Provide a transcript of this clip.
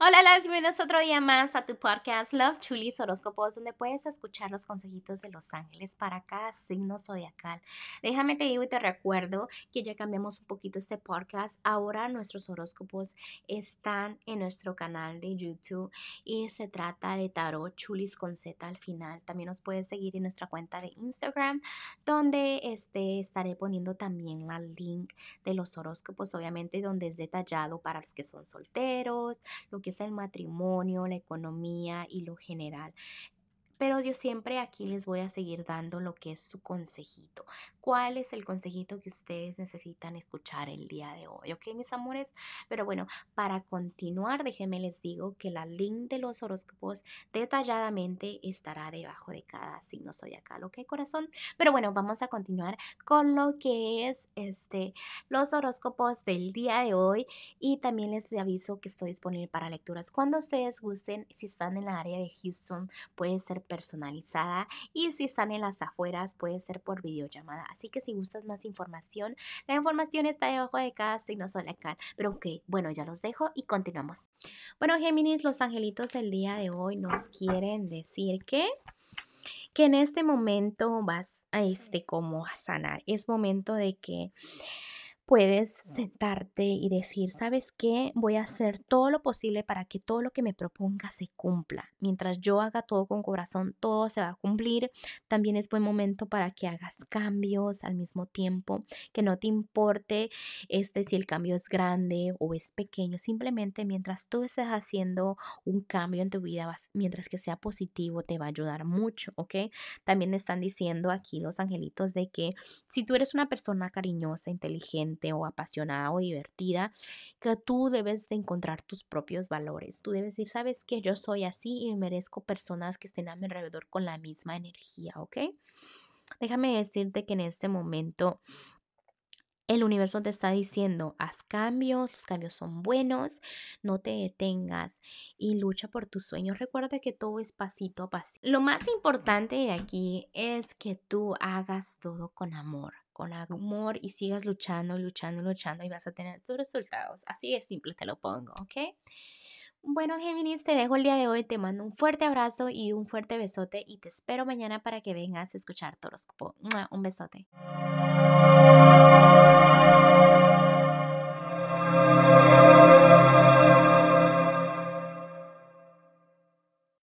Hola, las bienvenidos otro día más a tu podcast Love Chulis Horóscopos, donde puedes escuchar los consejitos de los ángeles para cada signo zodiacal. Déjame te digo y te recuerdo que ya cambiamos un poquito este podcast. Ahora nuestros horóscopos están en nuestro canal de YouTube y se trata de Tarot Chulis con Z al final. También nos puedes seguir en nuestra cuenta de Instagram, donde este, estaré poniendo también la link de los horóscopos, obviamente, donde es detallado para los que son solteros, lo que es el matrimonio, la economía y lo general. Pero yo siempre aquí les voy a seguir dando lo que es su consejito. ¿Cuál es el consejito que ustedes necesitan escuchar el día de hoy? ¿Ok, mis amores? Pero bueno, para continuar, déjenme les digo que la link de los horóscopos detalladamente estará debajo de cada signo zodiacal. ¿Ok, corazón? Pero bueno, vamos a continuar con lo que es este, los horóscopos del día de hoy. Y también les aviso que estoy disponible para lecturas. Cuando ustedes gusten, si están en la área de Houston, puede ser personalizada y si están en las afueras puede ser por videollamada. Así que si gustas más información, la información está debajo de cada signo zodiacal. Pero ok, bueno, ya los dejo y continuamos. Bueno, Géminis, los angelitos el día de hoy nos quieren decir que que en este momento vas a este como a sanar. Es momento de que puedes sentarte y decir, ¿sabes qué? Voy a hacer todo lo posible para que todo lo que me proponga se cumpla. Mientras yo haga todo con corazón, todo se va a cumplir. También es buen momento para que hagas cambios al mismo tiempo, que no te importe este si el cambio es grande o es pequeño, simplemente mientras tú estés haciendo un cambio en tu vida, mientras que sea positivo, te va a ayudar mucho, ¿ok? También están diciendo aquí los angelitos de que si tú eres una persona cariñosa, inteligente, o apasionada o divertida, que tú debes de encontrar tus propios valores. Tú debes decir, sabes que yo soy así y merezco personas que estén a mi alrededor con la misma energía, ¿ok? Déjame decirte que en este momento el universo te está diciendo, haz cambios, los cambios son buenos, no te detengas y lucha por tus sueños. Recuerda que todo es pasito a pasito. Lo más importante de aquí es que tú hagas todo con amor con amor y sigas luchando, luchando, luchando y vas a tener tus resultados. Así de simple te lo pongo, ¿ok? Bueno, Géminis, te dejo el día de hoy. Te mando un fuerte abrazo y un fuerte besote y te espero mañana para que vengas a escuchar tu horóscopo. Un besote.